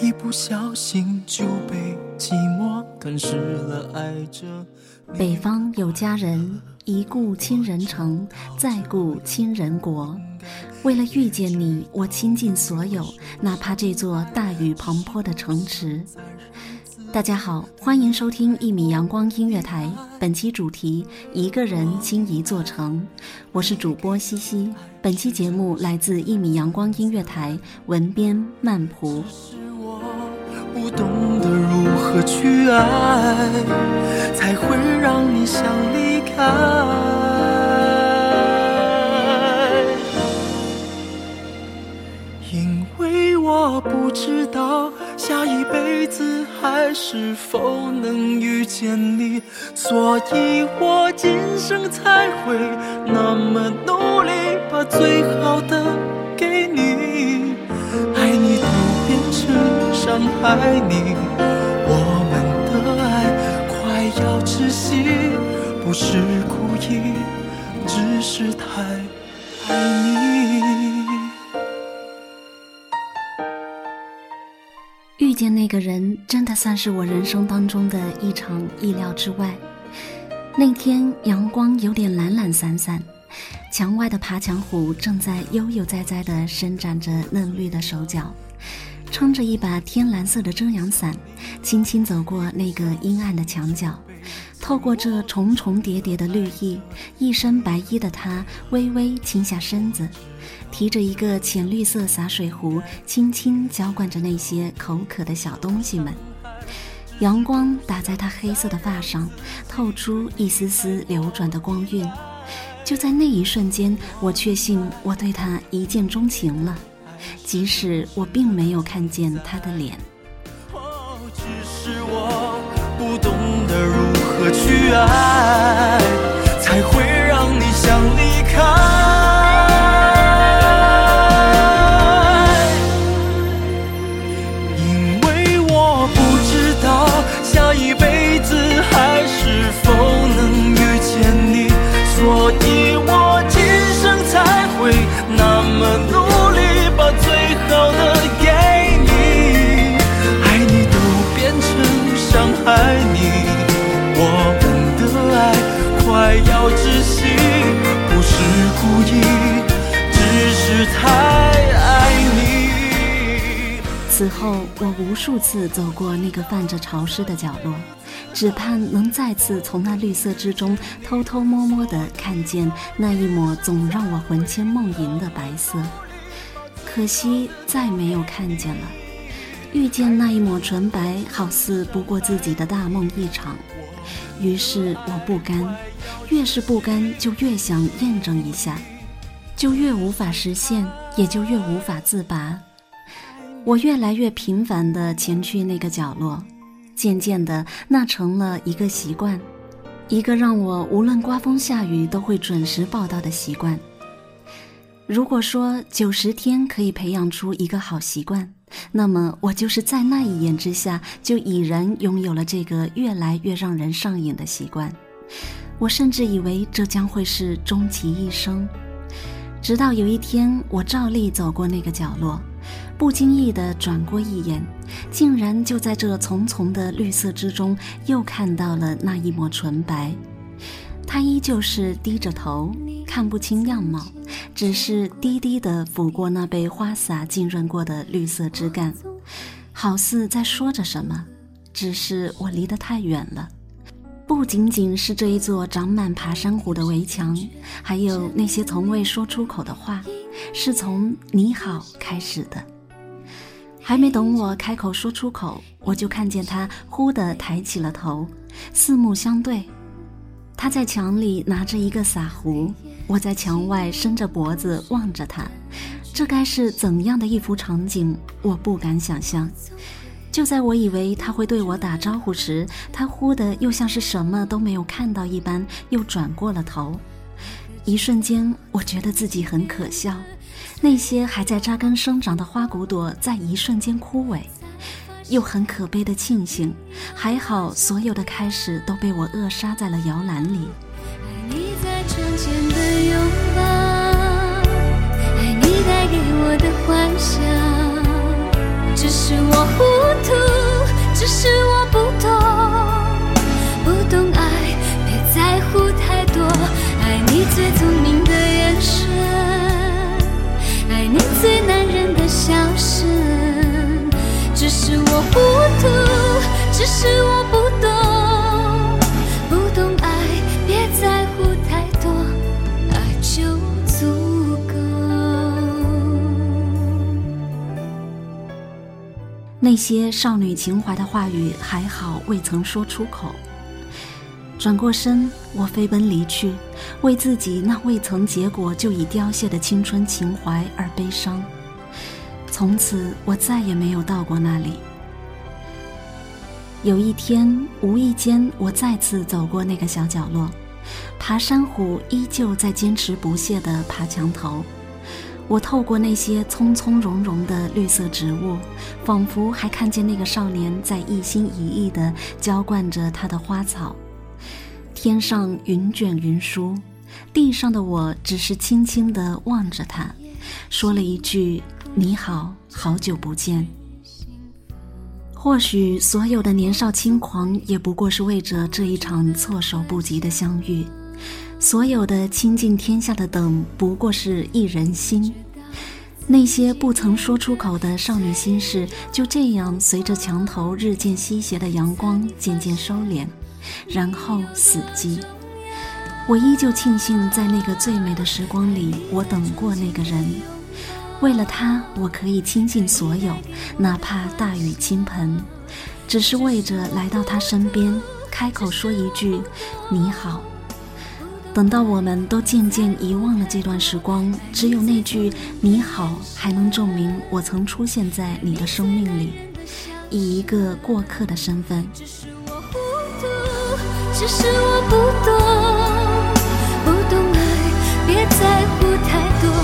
一不小心就被寂寞吞噬了爱着北方有佳人，一顾倾人城，再顾倾人国。为了遇见你，我倾尽所有，哪怕这座大雨滂沱的城池。大家好，欢迎收听一米阳光音乐台，本期主题：一个人倾一座城。我是主播西西，本期节目来自一米阳光音乐台，文编曼蒲。不懂得如何去爱，才会让你想离开。因为我不知道下一辈子还是否能遇见你，所以我今生才会那么努，最好的给你，爱你都变成。伤害你，我们的爱快要窒息，不是故意，只是太爱你。遇见那个人，真的算是我人生当中的一场意料之外。那天阳光有点懒懒散散，墙外的爬墙虎正在悠悠哉哉地伸展着嫩绿的手脚。撑着一把天蓝色的遮阳伞，轻轻走过那个阴暗的墙角，透过这重重叠叠的绿意，一身白衣的他微微倾下身子，提着一个浅绿色洒水壶，轻轻浇灌着那些口渴的小东西们。阳光打在他黑色的发上，透出一丝丝流转的光晕。就在那一瞬间，我确信我对他一见钟情了。即使我并没有看见他的脸，只是我不懂得如何去爱，才会让你想离开。此后，我无数次走过那个泛着潮湿的角落，只盼能再次从那绿色之中偷偷摸摸地看见那一抹总让我魂牵梦萦的白色。可惜，再没有看见了。遇见那一抹纯白，好似不过自己的大梦一场。于是我不甘，越是不甘，就越想验证一下，就越无法实现，也就越无法自拔。我越来越频繁地前去那个角落，渐渐的，那成了一个习惯，一个让我无论刮风下雨都会准时报到的习惯。如果说九十天可以培养出一个好习惯，那么我就是在那一眼之下就已然拥有了这个越来越让人上瘾的习惯。我甚至以为这将会是终其一生。直到有一天，我照例走过那个角落，不经意地转过一眼，竟然就在这丛丛的绿色之中，又看到了那一抹纯白。他依旧是低着头，看不清样貌，只是低低地抚过那被花洒浸润过的绿色枝干，好似在说着什么。只是我离得太远了。不仅仅是这一座长满爬山虎的围墙，还有那些从未说出口的话，是从“你好”开始的。还没等我开口说出口，我就看见他忽地抬起了头，四目相对。他在墙里拿着一个洒壶，我在墙外伸着脖子望着他。这该是怎样的一幅场景？我不敢想象。就在我以为他会对我打招呼时，他忽的又像是什么都没有看到一般，又转过了头。一瞬间，我觉得自己很可笑。那些还在扎根生长的花骨朵，在一瞬间枯萎，又很可悲的庆幸，还好所有的开始都被我扼杀在了摇篮里。爱你在窗前是我不懂，不懂爱，别在乎太多，爱就足够。那些少女情怀的话语，还好未曾说出口。转过身，我飞奔离去，为自己那未曾结果就已凋谢的青春情怀而悲伤。从此，我再也没有到过那里。有一天，无意间，我再次走过那个小角落，爬山虎依旧在坚持不懈地爬墙头。我透过那些葱葱茏茏的绿色植物，仿佛还看见那个少年在一心一意地浇灌着他的花草。天上云卷云舒，地上的我只是轻轻地望着他，说了一句：“你好，好久不见。”或许所有的年少轻狂，也不过是为着这一场措手不及的相遇。所有的倾尽天下的等，不过是一人心。那些不曾说出口的少女心事，就这样随着墙头日渐西斜的阳光渐渐收敛，然后死寂。我依旧庆幸，在那个最美的时光里，我等过那个人。为了他，我可以倾尽所有，哪怕大雨倾盆，只是为着来到他身边，开口说一句“你好”。等到我们都渐渐遗忘了这段时光，只有那句“你好”还能证明我曾出现在你的生命里，以一个过客的身份。只是我糊涂，只是我不懂，不懂爱，别在乎太多。